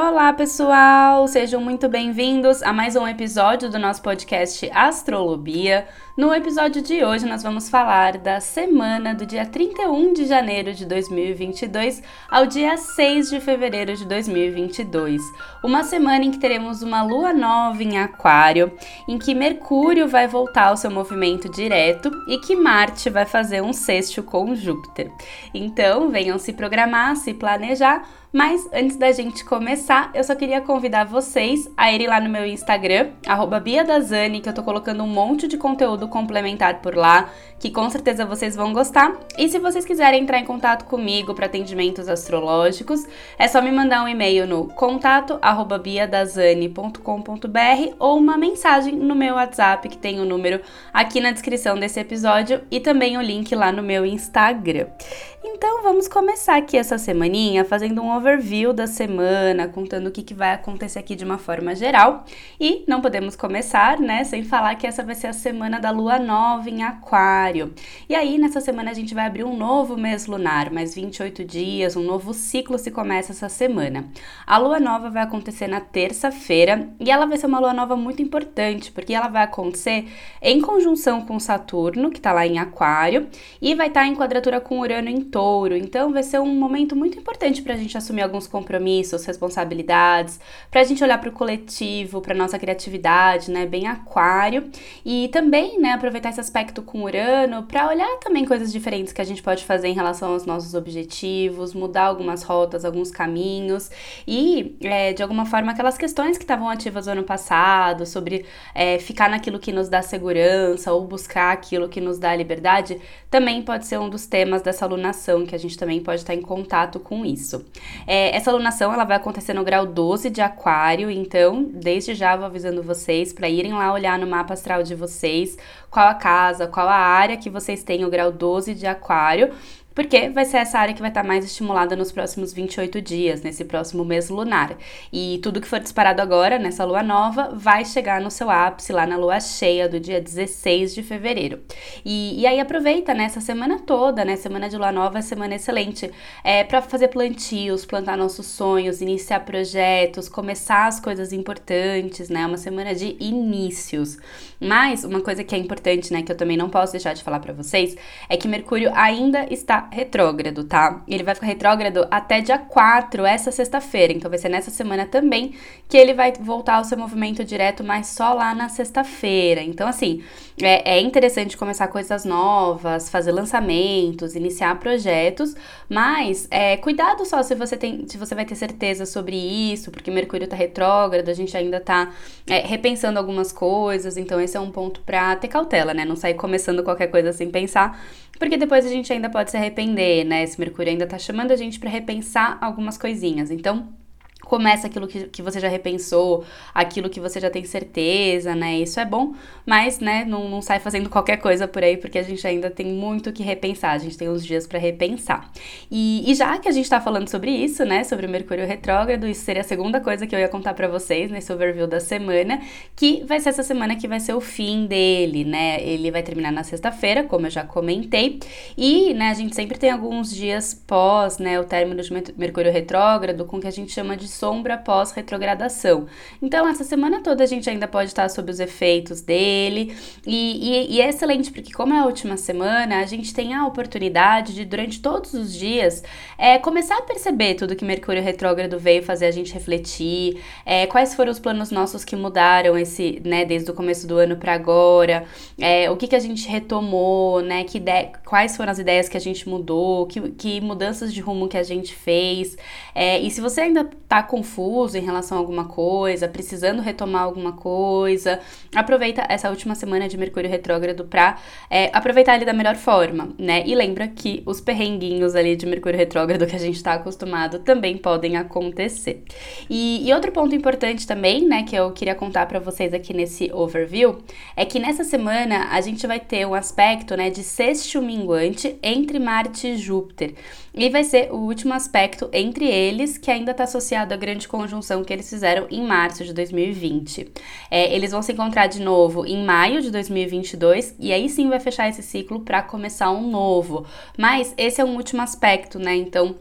Olá, pessoal! Sejam muito bem-vindos a mais um episódio do nosso podcast Astrolobia. No episódio de hoje, nós vamos falar da semana do dia 31 de janeiro de 2022 ao dia 6 de fevereiro de 2022. Uma semana em que teremos uma lua nova em Aquário, em que Mercúrio vai voltar ao seu movimento direto e que Marte vai fazer um sexto com Júpiter. Então, venham se programar, se planejar mas antes da gente começar, eu só queria convidar vocês a irem lá no meu Instagram, BiaDazani, que eu tô colocando um monte de conteúdo complementar por lá, que com certeza vocês vão gostar. E se vocês quiserem entrar em contato comigo para atendimentos astrológicos, é só me mandar um e-mail no contato@biadazani.com.br ou uma mensagem no meu WhatsApp, que tem o número aqui na descrição desse episódio e também o link lá no meu Instagram. Então vamos começar aqui essa semaninha fazendo um overview da semana, contando o que, que vai acontecer aqui de uma forma geral. E não podemos começar, né, sem falar que essa vai ser a semana da lua nova em Aquário. E aí, nessa semana, a gente vai abrir um novo mês lunar, mais 28 dias, um novo ciclo se começa essa semana. A lua nova vai acontecer na terça-feira e ela vai ser uma lua nova muito importante, porque ela vai acontecer em conjunção com Saturno, que está lá em Aquário, e vai estar tá em quadratura com Urano em touro. Então vai ser um momento muito importante para a gente assumir alguns compromissos, responsabilidades, para a gente olhar para o coletivo, para nossa criatividade, né? Bem aquário. E também, né, aproveitar esse aspecto com Urano para olhar também coisas diferentes que a gente pode fazer em relação aos nossos objetivos, mudar algumas rotas, alguns caminhos e, é, de alguma forma, aquelas questões que estavam ativas no ano passado, sobre é, ficar naquilo que nos dá segurança ou buscar aquilo que nos dá liberdade, também pode ser um dos temas dessa alunação alunação, que a gente também pode estar em contato com isso. É, essa alunação ela vai acontecer no grau 12 de Aquário, então desde já vou avisando vocês para irem lá olhar no mapa astral de vocês qual a casa, qual a área que vocês têm o grau 12 de Aquário porque vai ser essa área que vai estar mais estimulada nos próximos 28 dias, nesse próximo mês lunar. E tudo que for disparado agora, nessa lua nova, vai chegar no seu ápice lá na lua cheia do dia 16 de fevereiro. E, e aí aproveita, né, essa semana toda, né, semana de lua nova é semana excelente, é para fazer plantios, plantar nossos sonhos, iniciar projetos, começar as coisas importantes, né, uma semana de inícios. Mas uma coisa que é importante, né, que eu também não posso deixar de falar para vocês, é que Mercúrio ainda está retrógrado, tá? Ele vai ficar retrógrado até dia 4, essa sexta-feira. Então vai ser nessa semana também que ele vai voltar ao seu movimento direto, mas só lá na sexta-feira. Então, assim, é, é interessante começar coisas novas, fazer lançamentos, iniciar projetos, mas é, cuidado só se você tem, se você vai ter certeza sobre isso, porque Mercúrio tá retrógrado, a gente ainda tá é, repensando algumas coisas, então esse é um ponto pra ter cautela, né? Não sair começando qualquer coisa sem pensar, porque depois a gente ainda pode se arrepender, né? Esse Mercúrio ainda tá chamando a gente para repensar algumas coisinhas. Então, começa aquilo que, que você já repensou, aquilo que você já tem certeza, né? Isso é bom, mas, né, não, não sai fazendo qualquer coisa por aí, porque a gente ainda tem muito que repensar, a gente tem uns dias para repensar. E, e, já que a gente tá falando sobre isso, né, sobre o Mercúrio retrógrado, isso seria a segunda coisa que eu ia contar para vocês nesse overview da semana, que vai ser essa semana que vai ser o fim dele, né? Ele vai terminar na sexta-feira, como eu já comentei, e, né, a gente sempre tem alguns dias pós, né, o término de Mercúrio retrógrado, com o que a gente chama de sombra após retrogradação. Então, essa semana toda a gente ainda pode estar sob os efeitos dele, e, e, e é excelente porque, como é a última semana, a gente tem a oportunidade de, durante todos os dias, é, começar a perceber tudo que Mercúrio retrógrado veio fazer a gente refletir, é, quais foram os planos nossos que mudaram esse, né, desde o começo do ano para agora, é, o que, que a gente retomou, né, que quais foram as ideias que a gente mudou, que, que mudanças de rumo que a gente fez. É, e se você ainda tá confuso em relação a alguma coisa, precisando retomar alguma coisa, aproveita essa última semana de Mercúrio retrógrado para é, aproveitar ele da melhor forma, né? E lembra que os perrenguinhos ali de Mercúrio retrógrado que a gente está acostumado também podem acontecer. E, e, outro ponto importante também, né, que eu queria contar para vocês aqui nesse overview, é que nessa semana a gente vai ter um aspecto, né, de sexto minguante entre Marte e Júpiter. E vai ser o último aspecto entre eles que ainda está associado à grande conjunção que eles fizeram em março de 2020. É, eles vão se encontrar de novo em maio de 2022 e aí sim vai fechar esse ciclo para começar um novo. Mas esse é um último aspecto, né? Então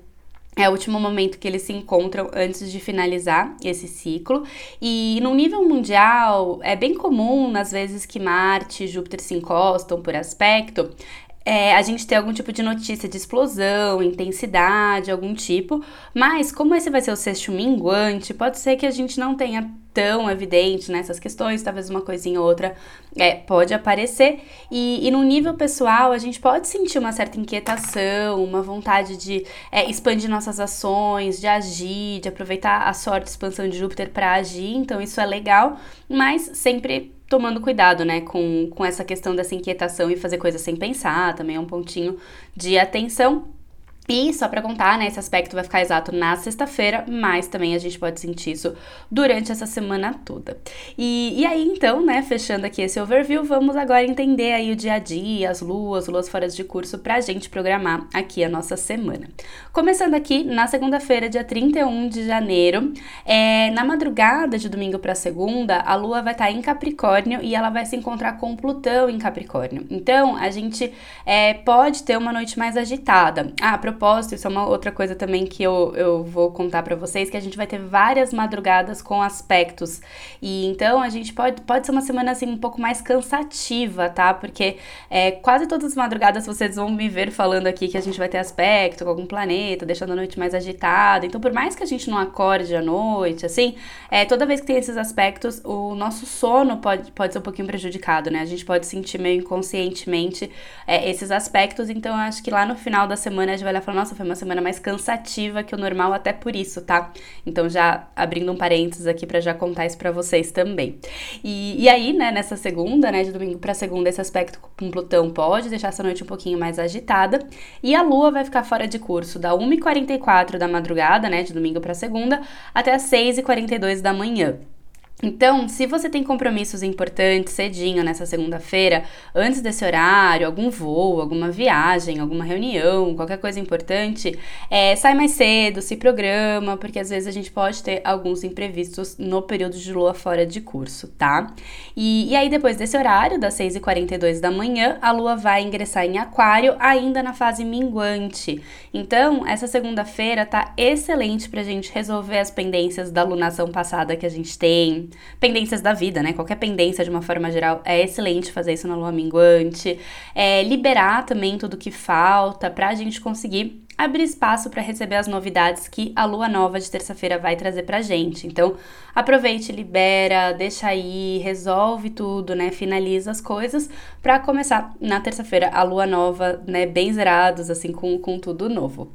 é o último momento que eles se encontram antes de finalizar esse ciclo. E no nível mundial, é bem comum, às vezes, que Marte e Júpiter se encostam por aspecto é, a gente ter algum tipo de notícia de explosão, intensidade, algum tipo. Mas, como esse vai ser o sexto minguante, pode ser que a gente não tenha tão evidente nessas questões, talvez uma coisinha ou outra é, pode aparecer. E, e no nível pessoal, a gente pode sentir uma certa inquietação, uma vontade de é, expandir nossas ações, de agir, de aproveitar a sorte, expansão de Júpiter para agir. Então, isso é legal, mas sempre tomando cuidado, né, com, com essa questão dessa inquietação e fazer coisas sem pensar, também é um pontinho de atenção. E só para contar, né, esse aspecto vai ficar exato na sexta-feira, mas também a gente pode sentir isso durante essa semana toda. E, e aí, então, né, fechando aqui esse overview, vamos agora entender aí o dia a dia, as luas, luas fora de curso, pra gente programar aqui a nossa semana. Começando aqui na segunda-feira, dia 31 de janeiro, é, na madrugada de domingo para segunda, a lua vai estar tá em Capricórnio e ela vai se encontrar com Plutão em Capricórnio. Então, a gente é, pode ter uma noite mais agitada. Ah, propósito, isso é uma outra coisa também que eu, eu vou contar para vocês, que a gente vai ter várias madrugadas com aspectos. E então a gente pode, pode ser uma semana assim um pouco mais cansativa, tá? Porque é, quase todas as madrugadas vocês vão me ver falando aqui que a gente vai ter aspecto com algum planeta, deixando a noite mais agitada. Então, por mais que a gente não acorde à noite, assim, é, toda vez que tem esses aspectos, o nosso sono pode, pode ser um pouquinho prejudicado, né? A gente pode sentir meio inconscientemente é, esses aspectos. Então, eu acho que lá no final da semana a gente vai falou, nossa, foi uma semana mais cansativa que o normal, até por isso, tá? Então, já abrindo um parênteses aqui para já contar isso pra vocês também. E, e aí, né, nessa segunda, né, de domingo para segunda, esse aspecto com Plutão pode deixar essa noite um pouquinho mais agitada. E a Lua vai ficar fora de curso da 1h44 da madrugada, né, de domingo para segunda, até as 6h42 da manhã. Então, se você tem compromissos importantes cedinho nessa segunda-feira, antes desse horário, algum voo, alguma viagem, alguma reunião, qualquer coisa importante, é, sai mais cedo, se programa, porque às vezes a gente pode ter alguns imprevistos no período de lua fora de curso, tá? E, e aí, depois desse horário, das 6h42 da manhã, a lua vai ingressar em Aquário, ainda na fase minguante. Então, essa segunda-feira tá excelente pra gente resolver as pendências da lunação passada que a gente tem pendências da vida, né? Qualquer pendência de uma forma geral é excelente fazer isso na lua minguante. É, liberar também tudo que falta pra gente conseguir abrir espaço para receber as novidades que a lua nova de terça-feira vai trazer pra gente. Então, aproveite, libera, deixa aí, resolve tudo, né? Finaliza as coisas para começar na terça-feira a lua nova, né, bem zerados assim com com tudo novo.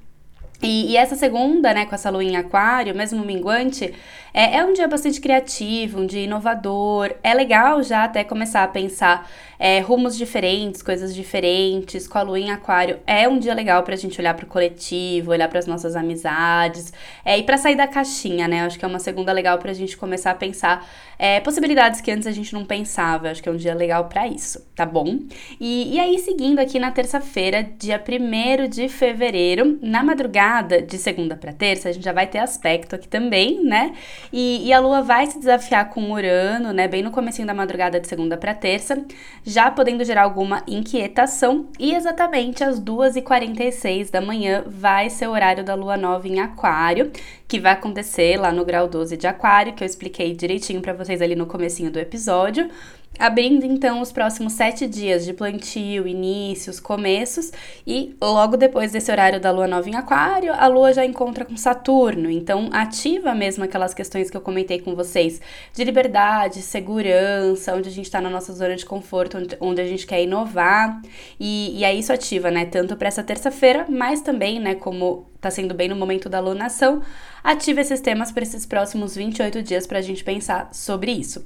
E, e, essa segunda, né, com essa lua em aquário, mesmo minguante, é, é um dia bastante criativo, um dia inovador. É legal já até começar a pensar é, rumos diferentes, coisas diferentes, com a lua em aquário. É um dia legal pra gente olhar pro coletivo, olhar para as nossas amizades é, e para sair da caixinha, né? Acho que é uma segunda legal pra gente começar a pensar é, possibilidades que antes a gente não pensava. Acho que é um dia legal para isso, tá bom? E, e aí, seguindo aqui na terça-feira, dia 1 de fevereiro, na madrugada de segunda para terça, a gente já vai ter aspecto aqui também, né? E, e a lua vai se desafiar com Urano, né? Bem no comecinho da madrugada de segunda para terça já podendo gerar alguma inquietação. E exatamente às 2h46 da manhã vai ser o horário da lua nova em Aquário, que vai acontecer lá no grau 12 de Aquário, que eu expliquei direitinho para vocês ali no comecinho do episódio. Abrindo então os próximos sete dias de plantio, inícios, começos, e logo depois desse horário da lua nova em Aquário, a lua já encontra com Saturno, então ativa mesmo aquelas questões que eu comentei com vocês de liberdade, segurança, onde a gente está na nossa zona de conforto, onde, a gente quer inovar, e, e aí isso ativa, né, tanto para essa terça-feira, mas também, né, como tá sendo bem no momento da lunação, ativa esses temas para esses próximos 28 dias para a gente pensar sobre isso.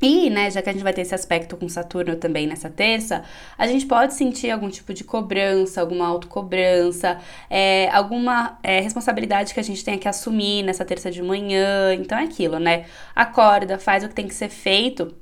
E, né, já que a gente vai ter esse aspecto com Saturno também nessa terça, a gente pode sentir algum tipo de cobrança, alguma autocobrança, é, alguma é, responsabilidade que a gente tenha que assumir nessa terça de manhã. Então é aquilo, né? Acorda, faz o que tem que ser feito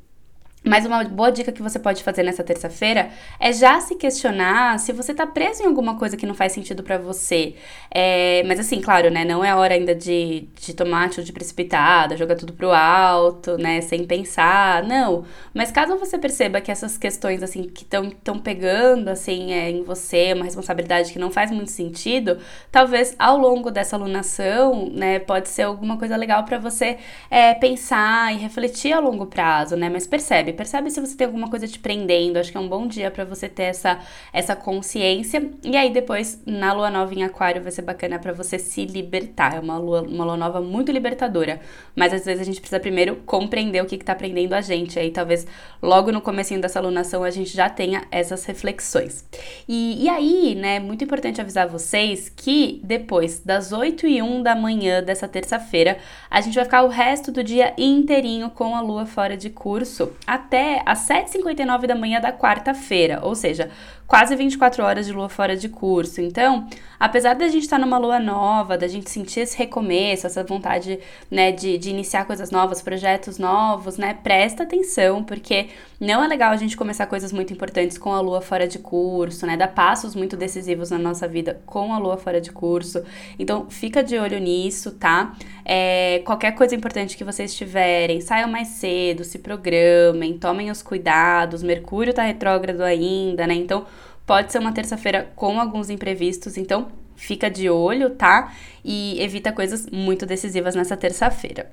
Mas uma boa dica que você pode fazer nessa terça-feira é já se questionar se você tá preso em alguma coisa que não faz sentido para você. É, mas assim, claro, né? Não é hora ainda de, de tomar atitude precipitada, jogar tudo pro alto, né? Sem pensar. Não. Mas caso você perceba que essas questões, assim, que estão pegando, assim, é, em você, uma responsabilidade que não faz muito sentido, talvez ao longo dessa alunação, né? Pode ser alguma coisa legal para você é, pensar e refletir a longo prazo, né? Mas percebe Percebe se você tem alguma coisa te prendendo. Acho que é um bom dia para você ter essa, essa consciência. E aí depois, na lua nova em aquário, vai ser bacana para você se libertar. É uma lua, uma lua nova muito libertadora. Mas às vezes a gente precisa primeiro compreender o que, que tá prendendo a gente. Aí talvez logo no comecinho dessa alunação a gente já tenha essas reflexões. E, e aí, né, muito importante avisar vocês que depois das 8 e 1 da manhã dessa terça-feira, a gente vai ficar o resto do dia inteirinho com a lua fora de curso até às 7h59 da manhã da quarta-feira, ou seja, quase 24 horas de lua fora de curso. Então, apesar da gente estar numa lua nova, da gente sentir esse recomeço, essa vontade, né, de, de iniciar coisas novas, projetos novos, né, presta atenção, porque não é legal a gente começar coisas muito importantes com a lua fora de curso, né, dar passos muito decisivos na nossa vida com a lua fora de curso. Então, fica de olho nisso, tá? É, qualquer coisa importante que vocês tiverem, saiam mais cedo, se programem, tomem os cuidados. Mercúrio tá retrógrado ainda, né? Então, Pode ser uma terça-feira com alguns imprevistos, então fica de olho, tá? E evita coisas muito decisivas nessa terça-feira.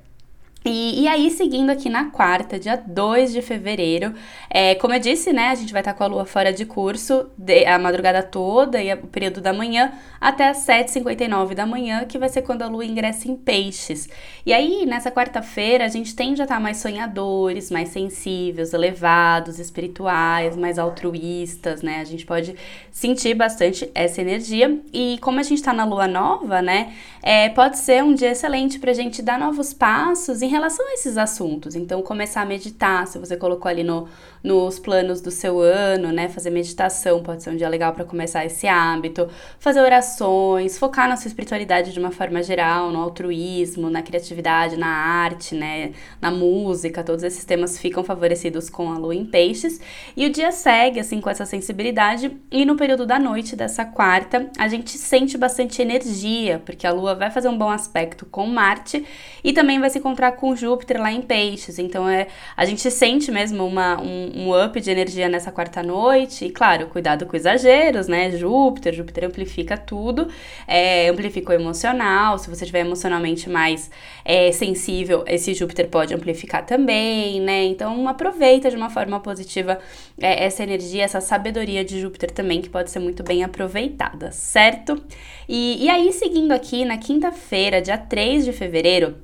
E, e, aí, seguindo aqui na quarta, dia 2 de fevereiro, é, como eu disse, né, a gente vai estar com a lua fora de curso de, a madrugada toda e o período da manhã até as 7h59 da manhã, que vai ser quando a lua ingressa em peixes. E aí, nessa quarta-feira, a gente tende a estar mais sonhadores, mais sensíveis, elevados, espirituais, mais altruístas, né? A gente pode sentir bastante essa energia. E como a gente está na lua nova, né, é, pode ser um dia excelente para a gente dar novos passos em relação a esses assuntos. Então, começar a meditar, se você colocou ali no, nos planos do seu ano, né? Fazer meditação pode ser um dia legal para começar esse hábito. Fazer orações, focar na sua espiritualidade de uma forma geral, no altruísmo, na criatividade, na arte, né? Na música, todos esses temas ficam favorecidos com a lua em peixes. E o dia segue, assim, com essa sensibilidade. E no período da noite dessa quarta, a gente sente bastante energia, porque a lua vai fazer um bom aspecto com Marte e também vai se encontrar com Júpiter lá em Peixes. Então é, a gente sente mesmo uma, um, um up de energia nessa quarta noite. E claro, cuidado com exageros, né? Júpiter, Júpiter amplifica tudo, é, amplifica o emocional. Se você estiver emocionalmente mais é, sensível, esse Júpiter pode amplificar também, né? Então aproveita de uma forma positiva é, essa energia, essa sabedoria de Júpiter também, que pode ser muito bem aproveitada, certo? E, e aí, seguindo aqui, na quinta-feira, dia 3 de fevereiro,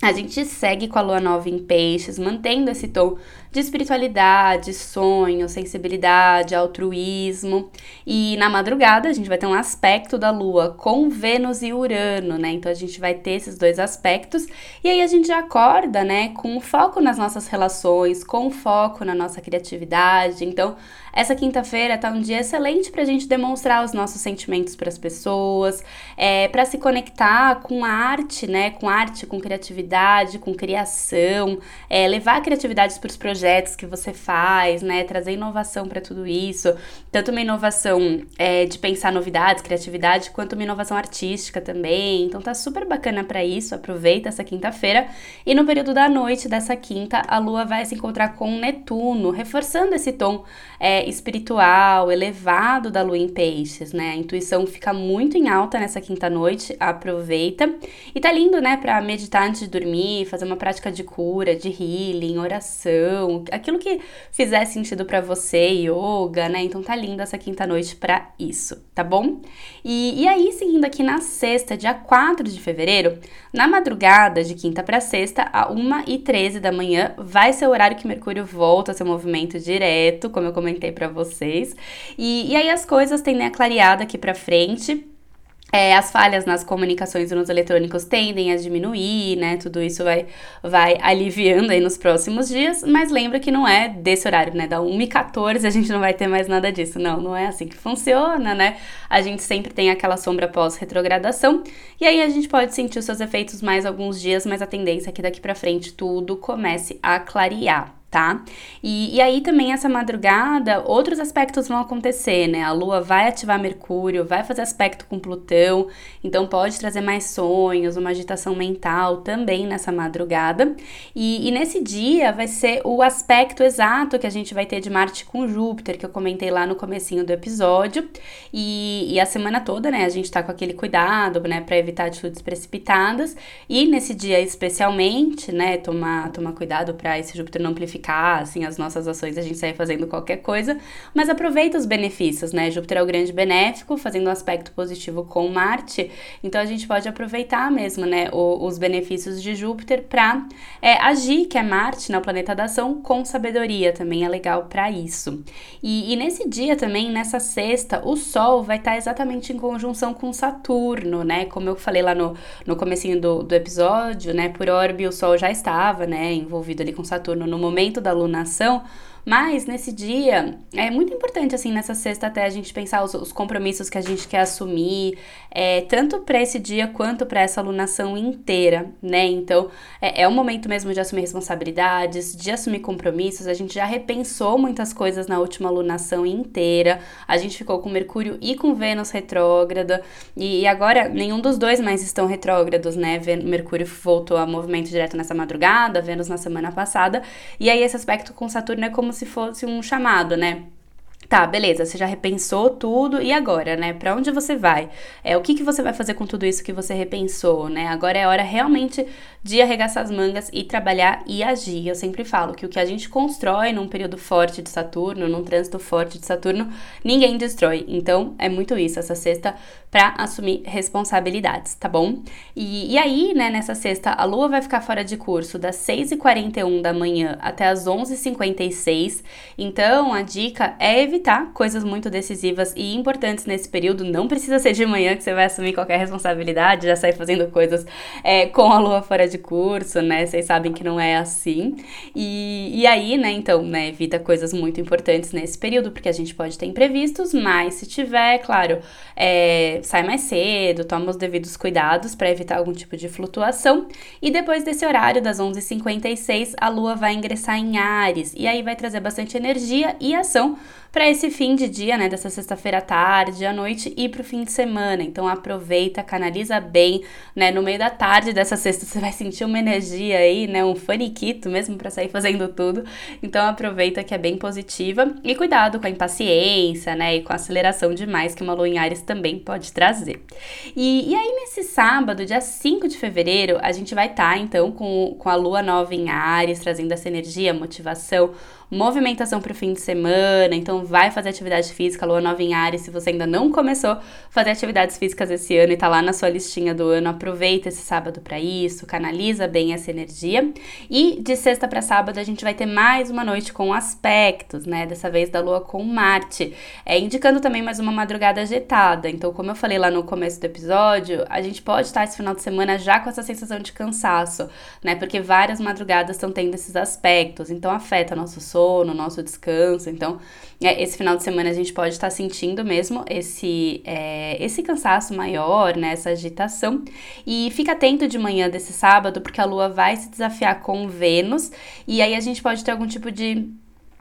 a gente segue com a lua nova em peixes, mantendo esse tom de espiritualidade, sonho, sensibilidade, altruísmo. E na madrugada a gente vai ter um aspecto da lua com Vênus e Urano, né? Então a gente vai ter esses dois aspectos e aí a gente acorda, né, com foco nas nossas relações, com foco na nossa criatividade. Então, essa quinta-feira tá um dia excelente para a gente demonstrar os nossos sentimentos para as pessoas, é, para se conectar com a arte, né? Com arte, com criatividade, com criação, é, levar a criatividade para os projetos projetos que você faz, né? Trazer inovação para tudo isso. Tanto uma inovação é, de pensar novidades, criatividade, quanto uma inovação artística também. Então tá super bacana para isso. Aproveita essa quinta-feira. E no período da noite dessa quinta, a Lua vai se encontrar com Netuno, reforçando esse tom é, espiritual, elevado da Lua em Peixes, né? A intuição fica muito em alta nessa quinta noite. Aproveita. E tá lindo, né? Para meditar antes de dormir, fazer uma prática de cura, de healing, oração aquilo que fizer sentido para você, yoga, né? Então tá linda essa quinta noite para isso, tá bom? E, e aí, seguindo aqui na sexta, dia 4 de fevereiro, na madrugada de quinta para sexta, a 1h13 da manhã, vai ser o horário que Mercúrio volta a seu movimento direto, como eu comentei para vocês. E, e aí as coisas tendem a clarear daqui para frente. É, as falhas nas comunicações e nos eletrônicos tendem a diminuir, né? Tudo isso vai, vai aliviando aí nos próximos dias, mas lembra que não é desse horário, né? Da 1h14 a gente não vai ter mais nada disso. Não, não é assim que funciona, né? A gente sempre tem aquela sombra pós-retrogradação, e aí a gente pode sentir os seus efeitos mais alguns dias, mas a tendência é que daqui para frente tudo comece a clarear tá? E, e aí também essa madrugada, outros aspectos vão acontecer, né? A Lua vai ativar Mercúrio, vai fazer aspecto com Plutão, então pode trazer mais sonhos, uma agitação mental também nessa madrugada. E, e nesse dia vai ser o aspecto exato que a gente vai ter de Marte com Júpiter, que eu comentei lá no comecinho do episódio. E, e a semana toda, né, a gente tá com aquele cuidado, né, para evitar atitudes precipitadas. E nesse dia especialmente, né, tomar, tomar cuidado para esse Júpiter não amplificar assim, as nossas ações, a gente sair fazendo qualquer coisa, mas aproveita os benefícios, né? Júpiter é o grande benéfico, fazendo um aspecto positivo com Marte, então a gente pode aproveitar mesmo, né, o, os benefícios de Júpiter para é, agir, que é Marte, né, o planeta da ação, com sabedoria, também é legal para isso. E, e, nesse dia também, nessa sexta, o Sol vai estar tá exatamente em conjunção com Saturno, né? Como eu falei lá no, no comecinho do, do episódio, né? Por orbe o Sol já estava, né, envolvido ali com Saturno no momento momento da alunação mas nesse dia é muito importante, assim, nessa sexta até a gente pensar os, os compromissos que a gente quer assumir, é, tanto para esse dia quanto para essa alunação inteira, né? Então é, é o momento mesmo de assumir responsabilidades, de assumir compromissos. A gente já repensou muitas coisas na última alunação inteira. A gente ficou com Mercúrio e com Vênus retrógrada, e, e agora nenhum dos dois mais estão retrógrados, né? Mercúrio voltou a movimento direto nessa madrugada, Vênus na semana passada, e aí esse aspecto com Saturno é como se fosse um chamado, né? Tá, beleza, você já repensou tudo e agora, né? Para onde você vai? É o que, que você vai fazer com tudo isso que você repensou, né? Agora é hora realmente de arregaçar as mangas e trabalhar e agir. Eu sempre falo que o que a gente constrói num período forte de Saturno, num trânsito forte de Saturno, ninguém destrói. Então, é muito isso, essa sexta para assumir responsabilidades, tá bom? E, e aí, né, nessa sexta, a Lua vai ficar fora de curso das 6h41 da manhã até as 11h56. Então, a dica é evitar evitar coisas muito decisivas e importantes nesse período. Não precisa ser de manhã que você vai assumir qualquer responsabilidade, já sair fazendo coisas é, com a lua fora de curso, né? Vocês sabem que não é assim. E, e aí, né, então, né, evita coisas muito importantes nesse período, porque a gente pode ter imprevistos, mas se tiver, claro, é, sai mais cedo, toma os devidos cuidados para evitar algum tipo de flutuação. E depois desse horário, das 11h56, a lua vai ingressar em Ares, e aí vai trazer bastante energia e ação para esse fim de dia, né, dessa sexta-feira à tarde, à noite e para o fim de semana. Então aproveita, canaliza bem, né, no meio da tarde dessa sexta você vai sentir uma energia aí, né, um faniquito mesmo para sair fazendo tudo. Então aproveita que é bem positiva e cuidado com a impaciência, né, e com a aceleração demais que uma lua em Ares também pode trazer. E, e aí nesse sábado, dia 5 de fevereiro, a gente vai estar tá, então com, com a lua nova em Ares, trazendo essa energia, motivação, movimentação para o fim de semana, então vai fazer atividade física, lua nova em Ares, se você ainda não começou fazer atividades físicas esse ano e tá lá na sua listinha do ano, aproveita esse sábado para isso, canaliza bem essa energia. E de sexta para sábado a gente vai ter mais uma noite com aspectos, né, dessa vez da lua com Marte, é indicando também mais uma madrugada agitada. Então, como eu falei lá no começo do episódio, a gente pode estar esse final de semana já com essa sensação de cansaço, né? Porque várias madrugadas estão tendo esses aspectos, então afeta nosso sono sono, nosso descanso. Então, é, esse final de semana a gente pode estar sentindo mesmo esse, é, esse cansaço maior, né, essa agitação. E fica atento de manhã desse sábado, porque a Lua vai se desafiar com Vênus, e aí a gente pode ter algum tipo de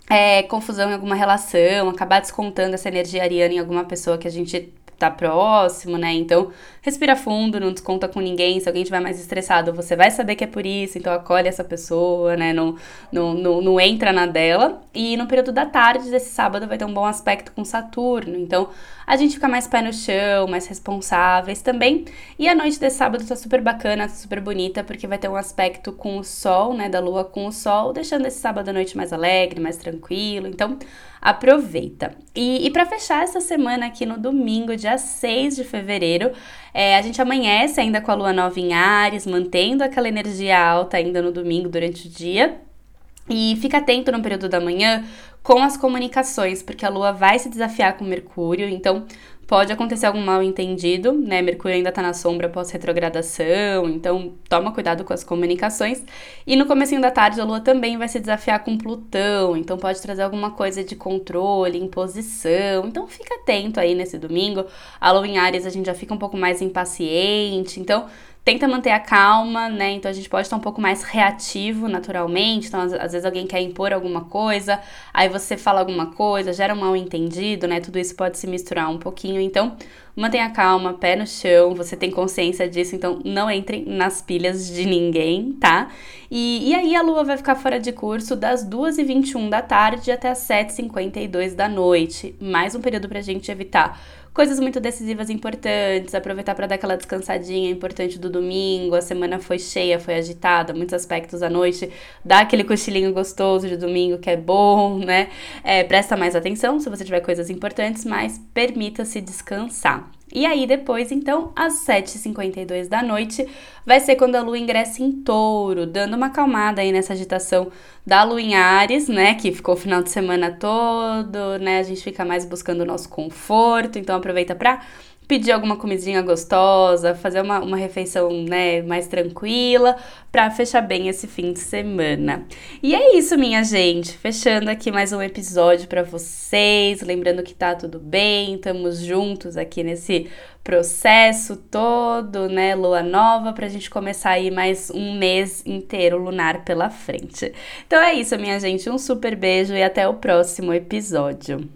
é, confusão em alguma relação, acabar descontando essa energia ariana em alguma pessoa que a gente tá próximo, né? Então, respira fundo, não desconta com ninguém. Se alguém estiver mais estressado, você vai saber que é por isso, então acolhe essa pessoa, né? Não, não, não, não entra na dela. E no período da tarde desse sábado vai ter um bom aspecto com Saturno. Então, a gente fica mais pé no chão, mais responsáveis também. E a noite desse sábado tá super bacana, super bonita, porque vai ter um aspecto com o sol, né? Da lua com o sol, deixando esse sábado à noite mais alegre, mais tranquilo. Então, aproveita. E, e para fechar essa semana aqui no domingo, dia 6 de fevereiro, é, a gente amanhece ainda com a lua nova em Ares, mantendo aquela energia alta ainda no domingo durante o dia. E fica atento no período da manhã com as comunicações, porque a Lua vai se desafiar com Mercúrio, então Pode acontecer algum mal entendido, né? Mercúrio ainda tá na sombra pós-retrogradação, então toma cuidado com as comunicações. E no comecinho da tarde a Lua também vai se desafiar com Plutão, então pode trazer alguma coisa de controle, imposição. Então fica atento aí nesse domingo. A Lua em Ares a gente já fica um pouco mais impaciente, então tenta manter a calma, né? Então a gente pode estar um pouco mais reativo naturalmente. Então, às, às, vezes alguém quer impor alguma coisa, aí você fala alguma coisa, gera um mal entendido, né? Tudo isso pode se misturar um pouquinho. Então, mantenha calma, pé no chão, você tem consciência disso, então não entre nas pilhas de ninguém, tá? E, e aí a lua vai ficar fora de curso das 2h21 da tarde até as 7h52 da noite. Mais um período pra gente evitar coisas muito decisivas importantes, aproveitar para dar aquela descansadinha importante do domingo, a semana foi cheia, foi agitada, muitos aspectos à noite, dá aquele cochilinho gostoso de domingo que é bom, né? É, presta mais atenção se você tiver coisas importantes, mas permita-se descansar. E aí, depois, então, às 7h52 da noite, vai ser quando a lua ingressa em touro, dando uma acalmada aí nessa agitação da lua né? Que ficou o final de semana todo, né? A gente fica mais buscando o nosso conforto, então aproveita para pedir alguma comidinha gostosa, fazer uma, uma refeição né, mais tranquila para fechar bem esse fim de semana. E é isso, minha gente. Fechando aqui mais um episódio para vocês. Lembrando que tá tudo bem, estamos juntos aqui nesse processo todo, né? Lua nova, pra gente começar aí mais um mês inteiro lunar pela frente. Então é isso, minha gente. Um super beijo e até o próximo episódio.